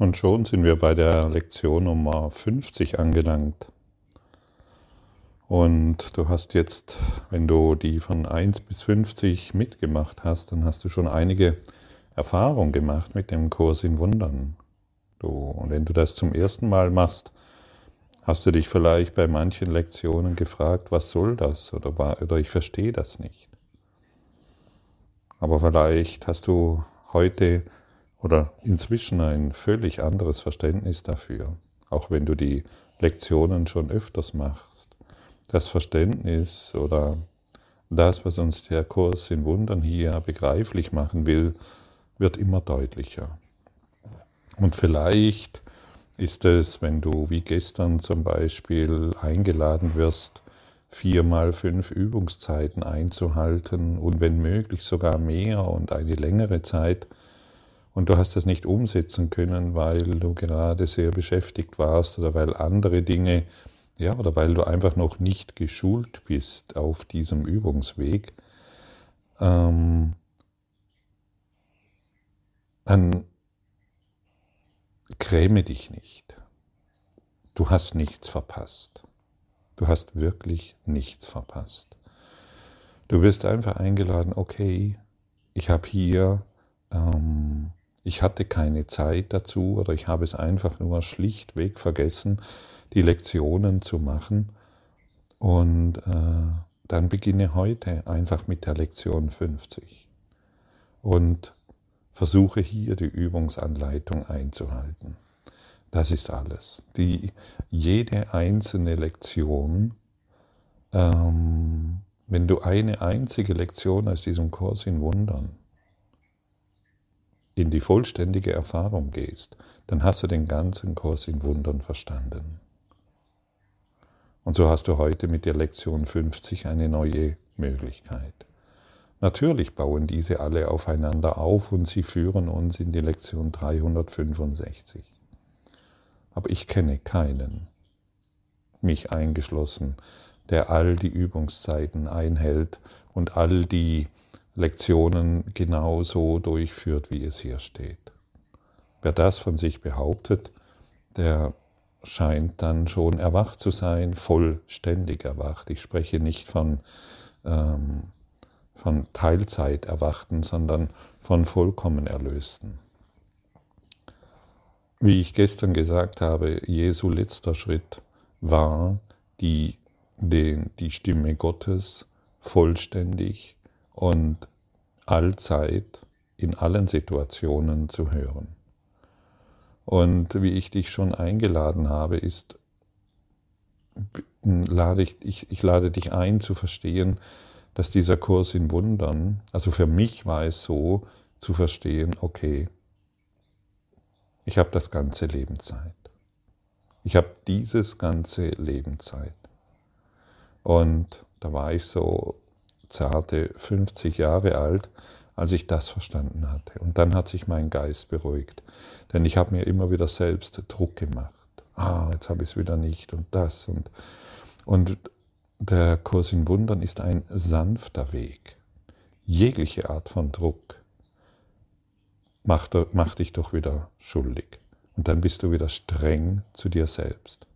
Und schon sind wir bei der Lektion Nummer 50 angelangt. Und du hast jetzt, wenn du die von 1 bis 50 mitgemacht hast, dann hast du schon einige Erfahrungen gemacht mit dem Kurs in Wundern. Du, und wenn du das zum ersten Mal machst, hast du dich vielleicht bei manchen Lektionen gefragt, was soll das? Oder, oder ich verstehe das nicht. Aber vielleicht hast du heute oder inzwischen ein völlig anderes Verständnis dafür, auch wenn du die Lektionen schon öfters machst. Das Verständnis oder das, was uns der Kurs in Wundern hier begreiflich machen will, wird immer deutlicher. Und vielleicht ist es, wenn du wie gestern zum Beispiel eingeladen wirst, vier mal fünf Übungszeiten einzuhalten und wenn möglich sogar mehr und eine längere Zeit, und du hast das nicht umsetzen können, weil du gerade sehr beschäftigt warst oder weil andere Dinge, ja, oder weil du einfach noch nicht geschult bist auf diesem Übungsweg, ähm, dann gräme dich nicht. Du hast nichts verpasst. Du hast wirklich nichts verpasst. Du wirst einfach eingeladen, okay, ich habe hier ähm, ich hatte keine Zeit dazu oder ich habe es einfach nur schlichtweg vergessen, die Lektionen zu machen. Und äh, dann beginne heute einfach mit der Lektion 50 und versuche hier die Übungsanleitung einzuhalten. Das ist alles. Die, jede einzelne Lektion, ähm, wenn du eine einzige Lektion aus diesem Kurs in Wundern in die vollständige Erfahrung gehst, dann hast du den ganzen Kurs in Wundern verstanden. Und so hast du heute mit der Lektion 50 eine neue Möglichkeit. Natürlich bauen diese alle aufeinander auf und sie führen uns in die Lektion 365. Aber ich kenne keinen, mich eingeschlossen, der all die Übungszeiten einhält und all die Lektionen genauso durchführt, wie es hier steht. Wer das von sich behauptet, der scheint dann schon erwacht zu sein, vollständig erwacht. Ich spreche nicht von, ähm, von Teilzeit erwachten, sondern von vollkommen Erlösten. Wie ich gestern gesagt habe, Jesu letzter Schritt war, die, den, die Stimme Gottes vollständig und allzeit in allen Situationen zu hören. Und wie ich dich schon eingeladen habe, ist, lade ich, ich, ich lade dich ein zu verstehen, dass dieser Kurs in Wundern, also für mich war es so zu verstehen, okay, ich habe das ganze Leben Zeit. Ich habe dieses ganze Leben Zeit. Und da war ich so zarte 50 Jahre alt, als ich das verstanden hatte. Und dann hat sich mein Geist beruhigt, denn ich habe mir immer wieder selbst Druck gemacht. Ah, jetzt habe ich es wieder nicht und das und und der Kurs in Wundern ist ein sanfter Weg. Jegliche Art von Druck macht, macht dich doch wieder schuldig. Und dann bist du wieder streng zu dir selbst.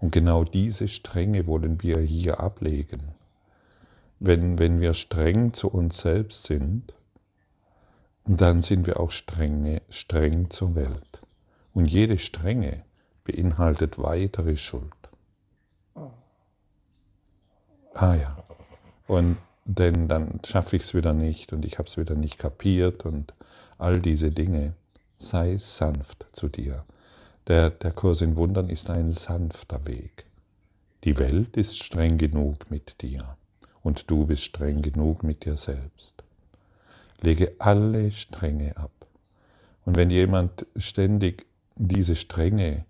Und genau diese Strenge wollen wir hier ablegen wenn, wenn wir streng zu uns selbst sind, dann sind wir auch strenge, streng zur Welt. Und jede Strenge beinhaltet weitere Schuld. Ah ja. Und denn dann schaffe ich es wieder nicht und ich habe es wieder nicht kapiert und all diese Dinge. Sei sanft zu dir. Der, der Kurs in Wundern ist ein sanfter Weg. Die Welt ist streng genug mit dir und du bist streng genug mit dir selbst. Lege alle Strenge ab. Und wenn jemand ständig diese Strenge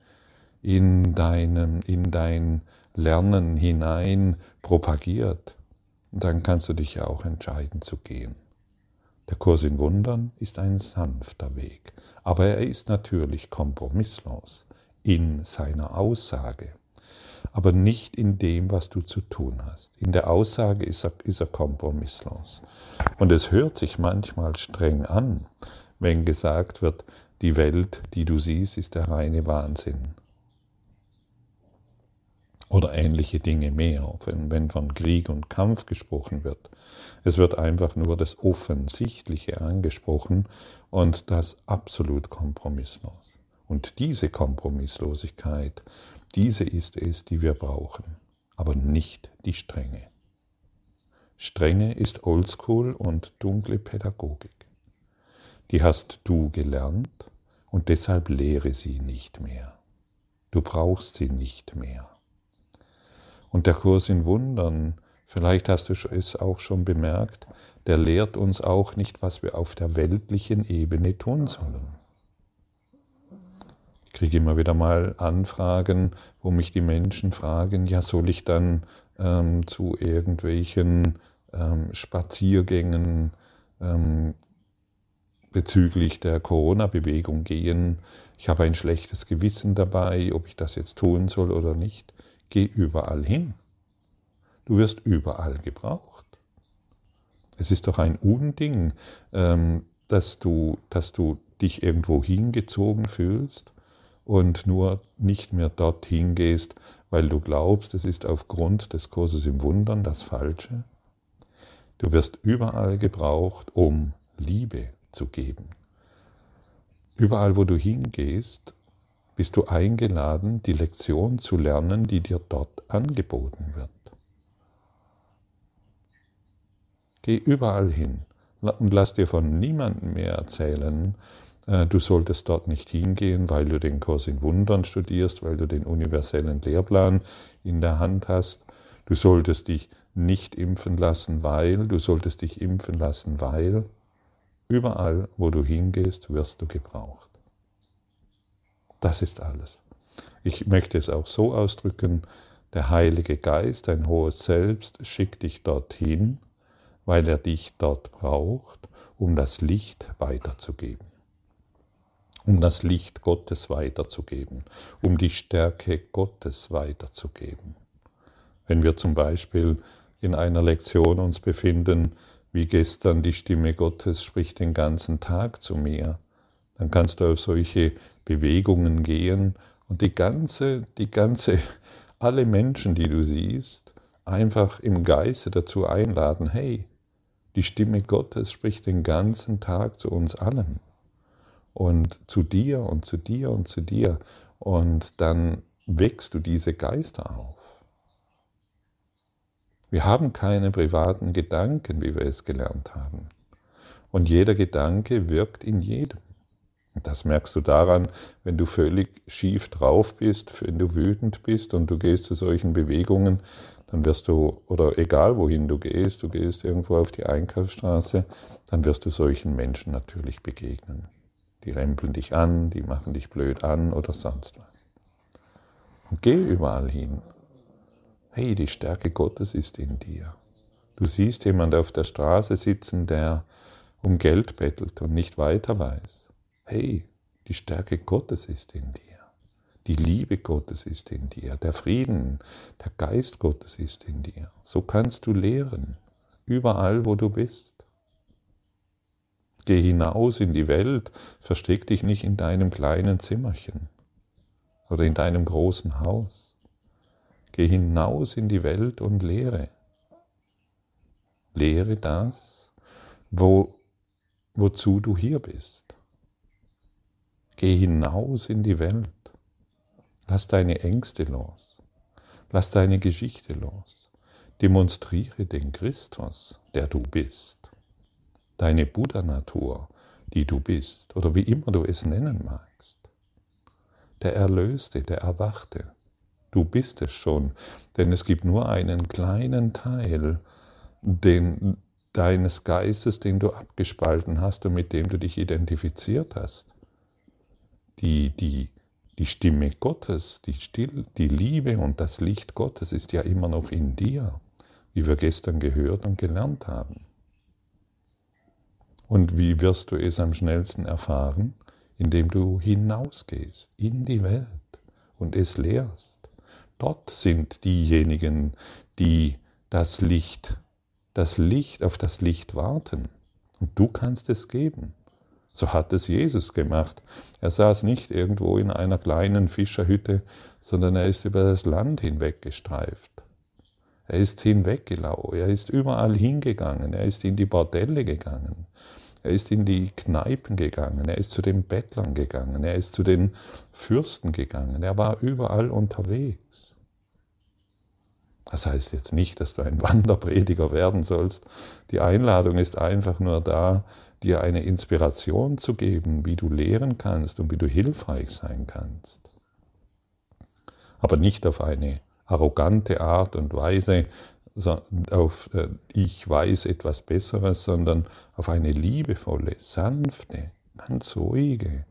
in, deinen, in dein Lernen hinein propagiert, dann kannst du dich ja auch entscheiden zu gehen. Der Kurs in Wundern ist ein sanfter Weg, aber er ist natürlich kompromisslos in seiner Aussage aber nicht in dem, was du zu tun hast. In der Aussage ist er, ist er kompromisslos. Und es hört sich manchmal streng an, wenn gesagt wird, die Welt, die du siehst, ist der reine Wahnsinn. Oder ähnliche Dinge mehr, wenn, von Krieg und Kampf gesprochen wird. Es wird einfach nur das Offensichtliche angesprochen und das absolut kompromisslos. Und diese Kompromisslosigkeit, diese ist es, die wir brauchen, aber nicht die Strenge. Strenge ist Oldschool und dunkle Pädagogik. Die hast du gelernt und deshalb lehre sie nicht mehr. Du brauchst sie nicht mehr. Und der Kurs in Wundern, vielleicht hast du es auch schon bemerkt, der lehrt uns auch nicht, was wir auf der weltlichen Ebene tun sollen. Kriege immer wieder mal Anfragen, wo mich die Menschen fragen, ja, soll ich dann ähm, zu irgendwelchen ähm, Spaziergängen ähm, bezüglich der Corona-Bewegung gehen. Ich habe ein schlechtes Gewissen dabei, ob ich das jetzt tun soll oder nicht. Geh überall hin. Du wirst überall gebraucht. Es ist doch ein Unding, ähm, dass du, dass du dich irgendwo hingezogen fühlst und nur nicht mehr dorthin gehst, weil du glaubst, es ist aufgrund des Kurses im Wundern das Falsche. Du wirst überall gebraucht, um Liebe zu geben. Überall, wo du hingehst, bist du eingeladen, die Lektion zu lernen, die dir dort angeboten wird. Geh überall hin und lass dir von niemandem mehr erzählen, äh, du solltest dort nicht hingehen, weil du den Kurs in Wundern studierst, weil du den universellen Lehrplan in der Hand hast. Du solltest dich nicht impfen lassen, weil, du solltest dich impfen lassen, weil. Überall, wo du hingehst, wirst du gebraucht. Das ist alles. Ich möchte es auch so ausdrücken, der Heilige Geist, ein hohes Selbst, schickt dich dorthin, weil er dich dort braucht, um das Licht weiterzugeben. Um das Licht Gottes weiterzugeben, um die Stärke Gottes weiterzugeben. Wenn wir zum Beispiel in einer Lektion uns befinden, wie gestern die Stimme Gottes spricht den ganzen Tag zu mir. Dann kannst du auf solche Bewegungen gehen und die ganze, die ganze, alle Menschen, die du siehst, einfach im Geiste dazu einladen, hey, die Stimme Gottes spricht den ganzen Tag zu uns allen und zu dir und zu dir und zu dir und dann wächst du diese Geister auf. Wir haben keine privaten Gedanken, wie wir es gelernt haben. Und jeder Gedanke wirkt in jedem. Und das merkst du daran, wenn du völlig schief drauf bist, wenn du wütend bist und du gehst zu solchen Bewegungen, dann wirst du, oder egal wohin du gehst, du gehst irgendwo auf die Einkaufsstraße, dann wirst du solchen Menschen natürlich begegnen. Die rempeln dich an, die machen dich blöd an oder sonst was. Und geh überall hin hey, die Stärke Gottes ist in dir. Du siehst jemand auf der Straße sitzen, der um Geld bettelt und nicht weiter weiß. Hey, die Stärke Gottes ist in dir. Die Liebe Gottes ist in dir. Der Frieden, der Geist Gottes ist in dir. So kannst du lehren, überall, wo du bist. Geh hinaus in die Welt, versteck dich nicht in deinem kleinen Zimmerchen oder in deinem großen Haus. Geh hinaus in die Welt und lehre. Lehre das, wo, wozu du hier bist. Geh hinaus in die Welt. Lass deine Ängste los. Lass deine Geschichte los. Demonstriere den Christus, der du bist. Deine Buddha-Natur, die du bist, oder wie immer du es nennen magst. Der Erlöste, der Erwachte, Du bist es schon, denn es gibt nur einen kleinen Teil den, deines Geistes, den du abgespalten hast und mit dem du dich identifiziert hast. Die, die, die Stimme Gottes, die, Still, die Liebe und das Licht Gottes ist ja immer noch in dir, wie wir gestern gehört und gelernt haben. Und wie wirst du es am schnellsten erfahren? Indem du hinausgehst in die Welt und es lehrst. Dort sind diejenigen, die das Licht, das Licht auf das Licht warten. Und du kannst es geben. So hat es Jesus gemacht. Er saß nicht irgendwo in einer kleinen Fischerhütte, sondern er ist über das Land hinweggestreift. Er ist hinweggelaufen, er ist überall hingegangen, er ist in die Bordelle gegangen, er ist in die Kneipen gegangen, er ist zu den Bettlern gegangen, er ist zu den Fürsten gegangen, er war überall unterwegs. Das heißt jetzt nicht, dass du ein Wanderprediger werden sollst. Die Einladung ist einfach nur da, dir eine Inspiration zu geben, wie du lehren kannst und wie du hilfreich sein kannst. Aber nicht auf eine arrogante Art und Weise, auf äh, ich weiß etwas Besseres, sondern auf eine liebevolle, sanfte, ganz ruhige,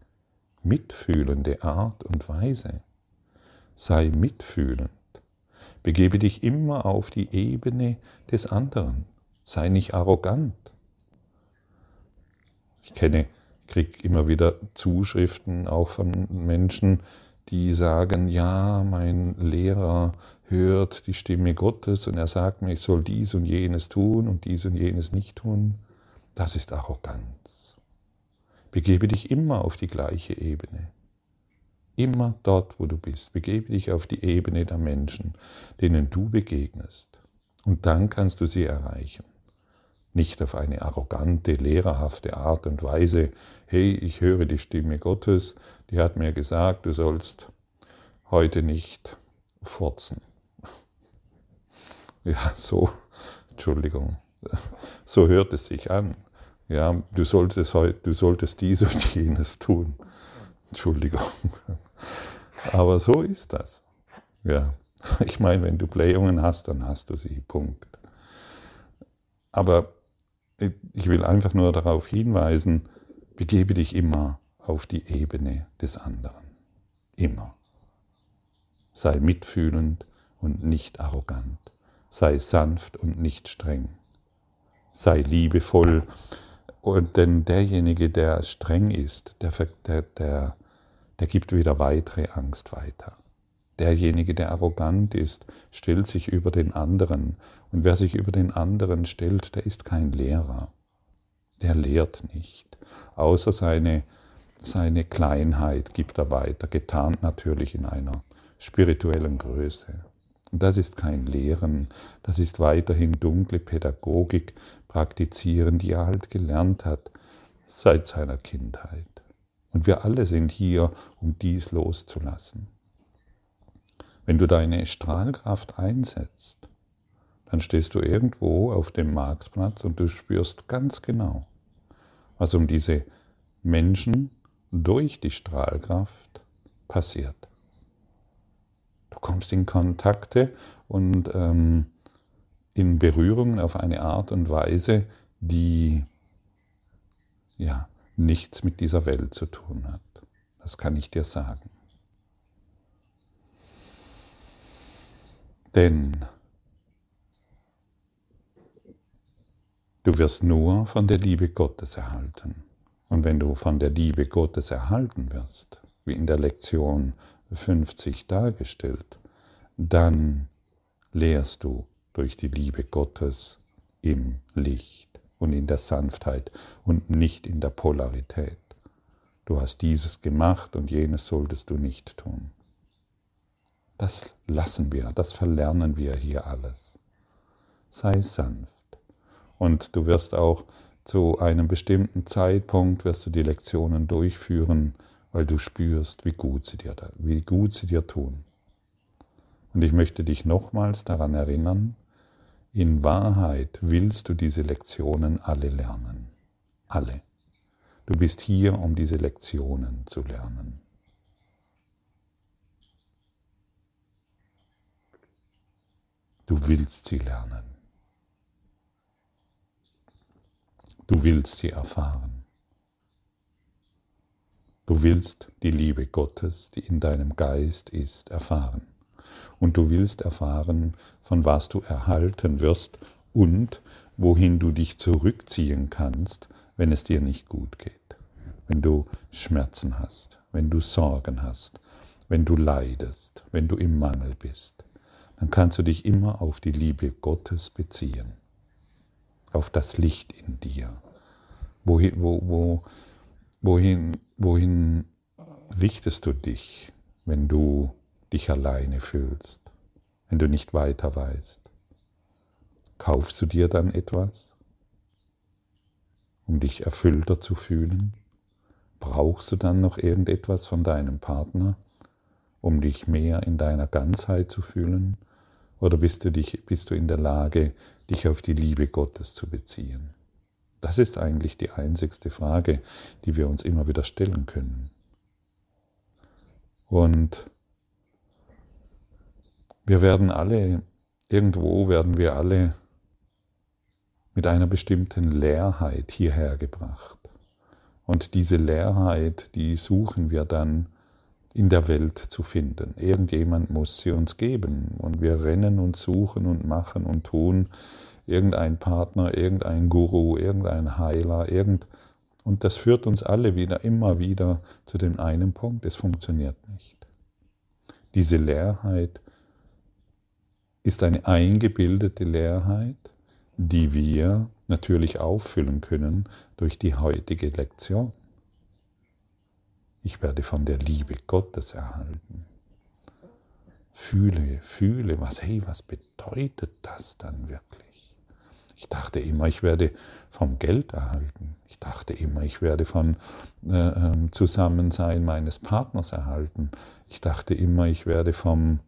mitfühlende Art und Weise. Sei mitfühlend. Begebe dich immer auf die Ebene des anderen. Sei nicht arrogant. Ich kenne, kriege immer wieder Zuschriften auch von Menschen, die sagen, ja, mein Lehrer hört die Stimme Gottes und er sagt mir, ich soll dies und jenes tun und dies und jenes nicht tun. Das ist Arroganz. Begebe dich immer auf die gleiche Ebene. Immer dort, wo du bist. Begebe dich auf die Ebene der Menschen, denen du begegnest. Und dann kannst du sie erreichen. Nicht auf eine arrogante, lehrerhafte Art und Weise, hey, ich höre die Stimme Gottes, die hat mir gesagt, du sollst heute nicht furzen. Ja, so, Entschuldigung, so hört es sich an. Ja, du solltest heute, du solltest dies und jenes tun. Entschuldigung. Aber so ist das. Ja, ich meine, wenn du Blähungen hast, dann hast du sie. Punkt. Aber ich will einfach nur darauf hinweisen, begebe dich immer auf die Ebene des anderen. Immer. Sei mitfühlend und nicht arrogant. Sei sanft und nicht streng. Sei liebevoll. Und denn derjenige, der streng ist, der, der, der, der gibt wieder weitere Angst weiter. Derjenige, der arrogant ist, stellt sich über den anderen. Und wer sich über den anderen stellt, der ist kein Lehrer. Der lehrt nicht. Außer seine, seine Kleinheit gibt er weiter, getarnt natürlich in einer spirituellen Größe. Und das ist kein Lehren, das ist weiterhin dunkle Pädagogik praktizieren, die er halt gelernt hat seit seiner Kindheit. Und wir alle sind hier, um dies loszulassen. Wenn du deine Strahlkraft einsetzt, dann stehst du irgendwo auf dem Marktplatz und du spürst ganz genau, was um diese Menschen durch die Strahlkraft passiert. Du kommst in Kontakte und ähm, in Berührungen auf eine Art und Weise, die ja nichts mit dieser Welt zu tun hat. Das kann ich dir sagen. Denn du wirst nur von der Liebe Gottes erhalten. Und wenn du von der Liebe Gottes erhalten wirst, wie in der Lektion 50 dargestellt, dann lehrst du durch die Liebe Gottes im Licht und in der Sanftheit und nicht in der Polarität. Du hast dieses gemacht und jenes solltest du nicht tun. Das lassen wir, das verlernen wir hier alles. Sei sanft. Und du wirst auch zu einem bestimmten Zeitpunkt wirst du die Lektionen durchführen, weil du spürst, wie gut sie dir, wie gut sie dir tun. Und ich möchte dich nochmals daran erinnern, in Wahrheit willst du diese Lektionen alle lernen. Alle. Du bist hier, um diese Lektionen zu lernen. Du willst sie lernen. Du willst sie erfahren. Du willst die Liebe Gottes, die in deinem Geist ist, erfahren. Und du willst erfahren, von was du erhalten wirst und wohin du dich zurückziehen kannst, wenn es dir nicht gut geht, wenn du Schmerzen hast, wenn du Sorgen hast, wenn du leidest, wenn du im Mangel bist, dann kannst du dich immer auf die Liebe Gottes beziehen, auf das Licht in dir, wo, wo, wo wohin, wohin richtest du dich, wenn du dich alleine fühlst, wenn du nicht weiter weißt? Kaufst du dir dann etwas, um dich erfüllter zu fühlen? Brauchst du dann noch irgendetwas von deinem Partner, um dich mehr in deiner Ganzheit zu fühlen? Oder bist du, dich, bist du in der Lage, dich auf die Liebe Gottes zu beziehen? Das ist eigentlich die einzigste Frage, die wir uns immer wieder stellen können. Und wir werden alle, irgendwo werden wir alle mit einer bestimmten Leerheit hierher gebracht. Und diese Leerheit, die suchen wir dann in der Welt zu finden. Irgendjemand muss sie uns geben. Und wir rennen und suchen und machen und tun. Irgendein Partner, irgendein Guru, irgendein Heiler, irgend. Und das führt uns alle wieder, immer wieder zu dem einen Punkt. Es funktioniert nicht. Diese Leerheit ist eine eingebildete Leerheit, die wir natürlich auffüllen können durch die heutige Lektion. Ich werde von der Liebe Gottes erhalten. Fühle, fühle, was, hey, was bedeutet das dann wirklich? Ich dachte immer, ich werde vom Geld erhalten. Ich dachte immer, ich werde von äh, ähm, Zusammensein meines Partners erhalten. Ich dachte immer, ich werde vom,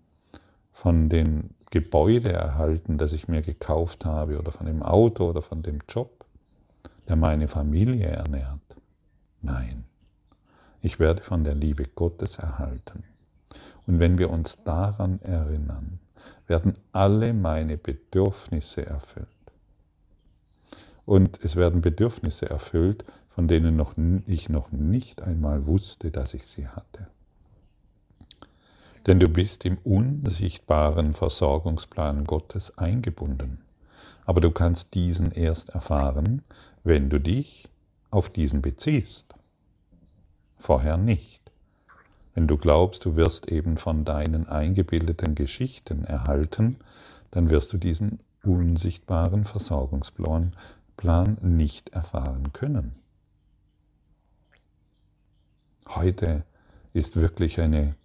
von den Gebäude erhalten, das ich mir gekauft habe, oder von dem Auto oder von dem Job, der meine Familie ernährt. Nein, ich werde von der Liebe Gottes erhalten. Und wenn wir uns daran erinnern, werden alle meine Bedürfnisse erfüllt. Und es werden Bedürfnisse erfüllt, von denen noch, ich noch nicht einmal wusste, dass ich sie hatte. Denn du bist im unsichtbaren Versorgungsplan Gottes eingebunden. Aber du kannst diesen erst erfahren, wenn du dich auf diesen beziehst vorher nicht. Wenn du glaubst, du wirst eben von deinen eingebildeten Geschichten erhalten, dann wirst du diesen unsichtbaren Versorgungsplan Plan nicht erfahren können. Heute ist wirklich eine,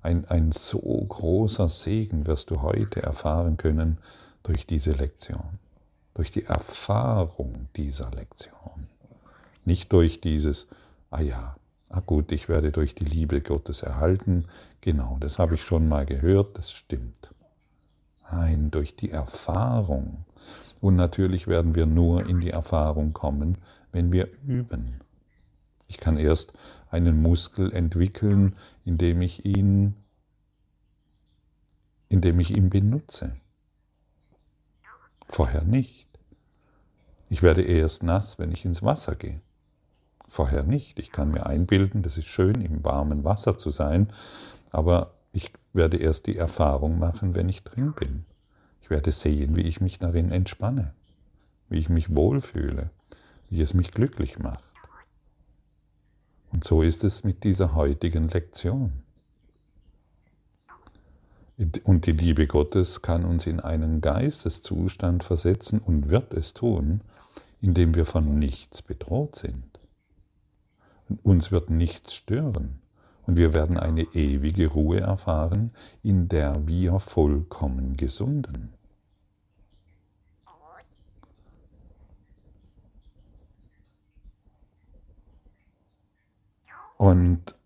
ein, ein so großer Segen, wirst du heute erfahren können durch diese Lektion, durch die Erfahrung dieser Lektion. Nicht durch dieses, ah ja, ah gut, ich werde durch die Liebe Gottes erhalten. Genau, das habe ich schon mal gehört, das stimmt. Nein, durch die Erfahrung. Und natürlich werden wir nur in die Erfahrung kommen, wenn wir üben. Ich kann erst einen Muskel entwickeln, indem ich ihn, indem ich ihn benutze. Vorher nicht. Ich werde erst nass, wenn ich ins Wasser gehe vorher nicht. Ich kann mir einbilden, das ist schön, im warmen Wasser zu sein, aber ich werde erst die Erfahrung machen, wenn ich drin bin. Ich werde sehen, wie ich mich darin entspanne, wie ich mich wohlfühle, wie es mich glücklich macht. Und so ist es mit dieser heutigen Lektion. Und die Liebe Gottes kann uns in einen Geisteszustand versetzen und wird es tun, indem wir von nichts bedroht sind. Uns wird nichts stören und wir werden eine ewige Ruhe erfahren, in der wir vollkommen gesunden. Und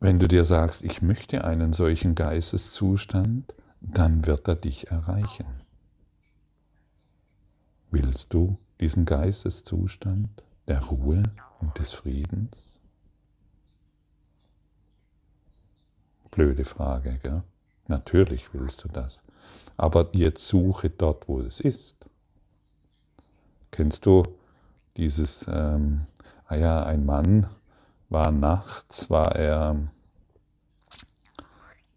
wenn du dir sagst, ich möchte einen solchen Geisteszustand, dann wird er dich erreichen. Willst du diesen Geisteszustand der Ruhe und des Friedens? Blöde Frage, gell? Natürlich willst du das. Aber jetzt suche dort, wo es ist. Kennst du dieses, ähm, ah ja, ein Mann war nachts, war er,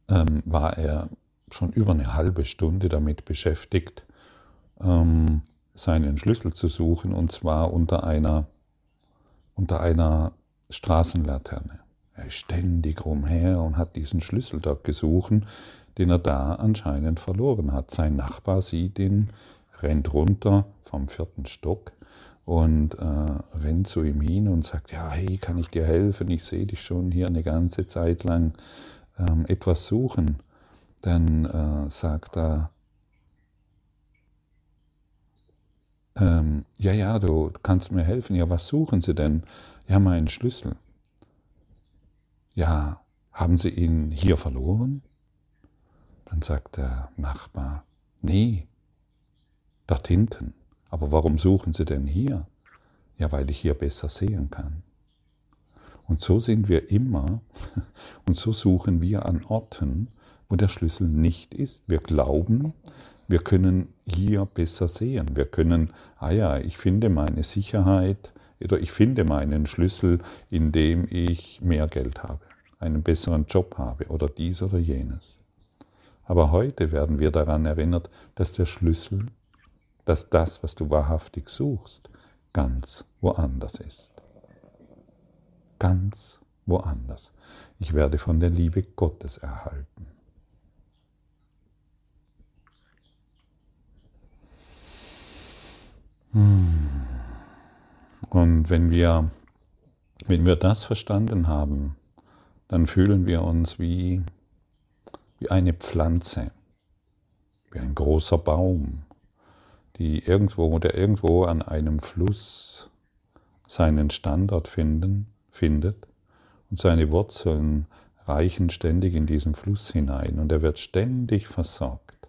ähm, war er schon über eine halbe Stunde damit beschäftigt, ähm, seinen Schlüssel zu suchen, und zwar unter einer, unter einer Straßenlaterne. Er ständig rumher und hat diesen Schlüssel dort gesucht, den er da anscheinend verloren hat. Sein Nachbar sieht ihn, rennt runter vom vierten Stock und äh, rennt zu ihm hin und sagt, ja, hey, kann ich dir helfen? Ich sehe dich schon hier eine ganze Zeit lang ähm, etwas suchen. Dann äh, sagt er, ähm, ja, ja, du kannst mir helfen. Ja, was suchen Sie denn? Ja, meinen Schlüssel. Ja, haben Sie ihn hier verloren? Dann sagt der Nachbar, nee, dort hinten. Aber warum suchen Sie denn hier? Ja, weil ich hier besser sehen kann. Und so sind wir immer, und so suchen wir an Orten, wo der Schlüssel nicht ist. Wir glauben, wir können hier besser sehen. Wir können, ah ja, ich finde meine Sicherheit oder ich finde meinen Schlüssel, indem ich mehr Geld habe, einen besseren Job habe oder dies oder jenes. Aber heute werden wir daran erinnert, dass der Schlüssel, dass das, was du wahrhaftig suchst, ganz woanders ist. Ganz woanders. Ich werde von der Liebe Gottes erhalten. Hm. Und wenn wir, wenn wir das verstanden haben, dann fühlen wir uns wie, wie eine Pflanze, wie ein großer Baum, die irgendwo, der irgendwo an einem Fluss seinen Standort finden, findet und seine Wurzeln reichen ständig in diesen Fluss hinein und er wird ständig versorgt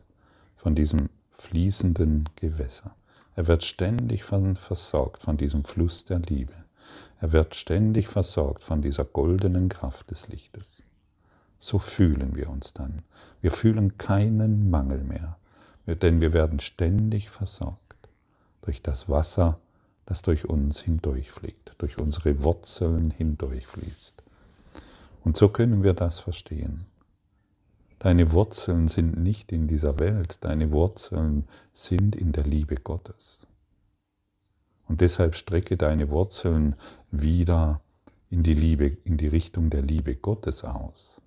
von diesem fließenden Gewässer. Er wird ständig versorgt von diesem Fluss der Liebe. Er wird ständig versorgt von dieser goldenen Kraft des Lichtes. So fühlen wir uns dann. Wir fühlen keinen Mangel mehr, denn wir werden ständig versorgt durch das Wasser, das durch uns hindurchfliegt, durch unsere Wurzeln hindurchfließt. Und so können wir das verstehen. Deine Wurzeln sind nicht in dieser Welt, deine Wurzeln sind in der Liebe Gottes. Und deshalb strecke deine Wurzeln wieder in die Liebe, in die Richtung der Liebe Gottes aus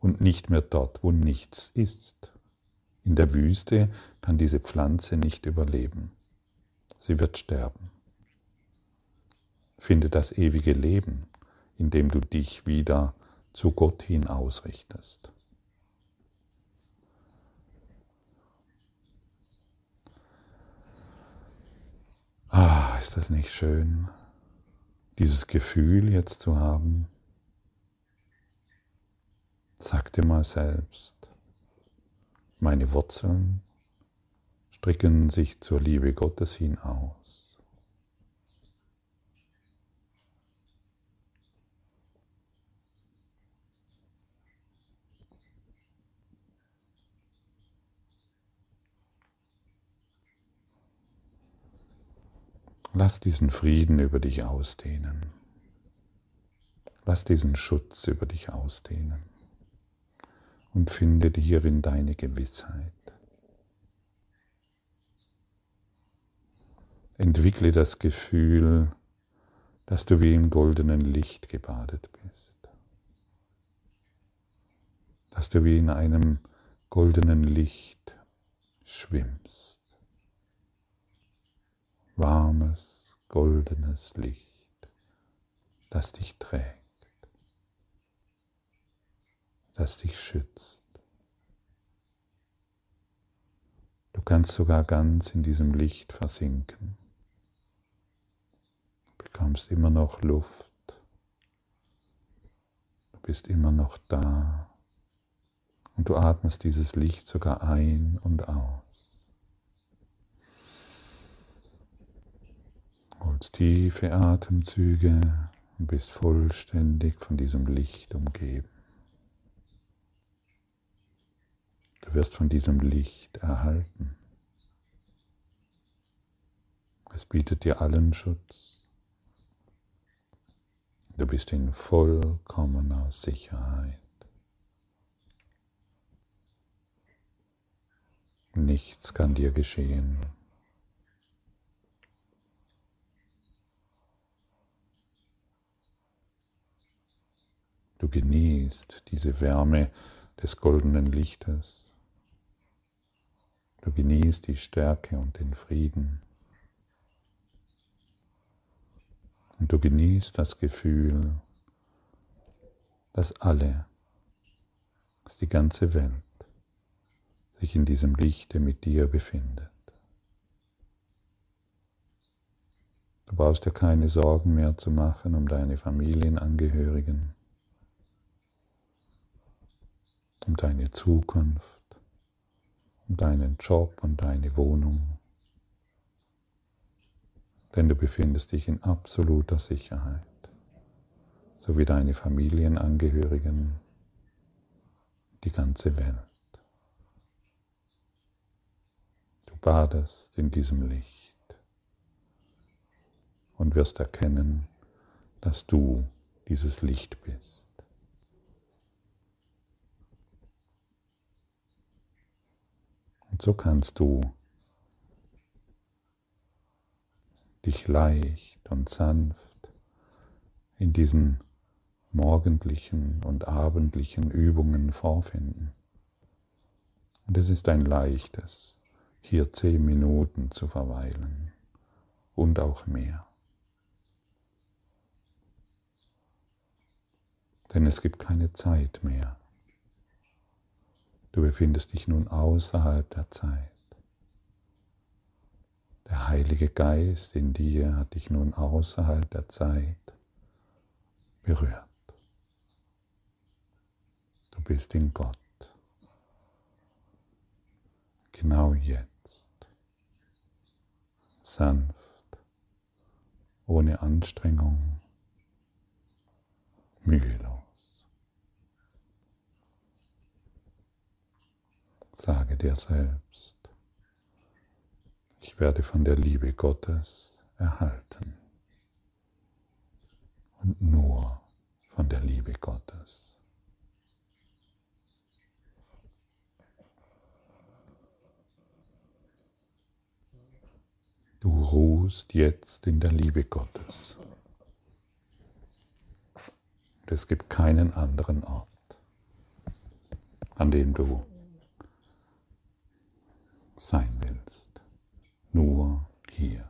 und nicht mehr dort, wo nichts ist. In der Wüste kann diese Pflanze nicht überleben. Sie wird sterben. Finde das ewige Leben, indem du dich wieder zu Gott hin ausrichtest. Ah, ist das nicht schön, dieses Gefühl jetzt zu haben? Sag dir mal selbst, meine Wurzeln stricken sich zur Liebe Gottes hin aus. Lass diesen Frieden über dich ausdehnen. Lass diesen Schutz über dich ausdehnen und finde hierin deine Gewissheit. Entwickle das Gefühl, dass du wie im goldenen Licht gebadet bist, dass du wie in einem goldenen Licht schwimmst warmes, goldenes Licht, das dich trägt, das dich schützt. Du kannst sogar ganz in diesem Licht versinken. Du bekommst immer noch Luft. Du bist immer noch da. Und du atmest dieses Licht sogar ein und aus. Holst tiefe Atemzüge und bist vollständig von diesem Licht umgeben. Du wirst von diesem Licht erhalten. Es bietet dir allen Schutz. Du bist in vollkommener Sicherheit. Nichts kann dir geschehen. Du genießt diese Wärme des goldenen Lichtes. Du genießt die Stärke und den Frieden. Und du genießt das Gefühl, dass alle, dass die ganze Welt sich in diesem Lichte mit dir befindet. Du brauchst dir keine Sorgen mehr zu machen um deine Familienangehörigen, um deine Zukunft, um deinen Job und deine Wohnung, denn du befindest dich in absoluter Sicherheit, so wie deine Familienangehörigen, die ganze Welt. Du badest in diesem Licht und wirst erkennen, dass du dieses Licht bist. So kannst du dich leicht und sanft in diesen morgendlichen und abendlichen Übungen vorfinden. Und es ist ein leichtes, hier zehn Minuten zu verweilen und auch mehr. Denn es gibt keine Zeit mehr. Du befindest dich nun außerhalb der Zeit. Der Heilige Geist in dir hat dich nun außerhalb der Zeit berührt. Du bist in Gott. Genau jetzt. Sanft, ohne Anstrengung, mühelos. Sage dir selbst, ich werde von der Liebe Gottes erhalten und nur von der Liebe Gottes. Du ruhst jetzt in der Liebe Gottes. Und es gibt keinen anderen Ort, an dem du sein willst. Nur hier.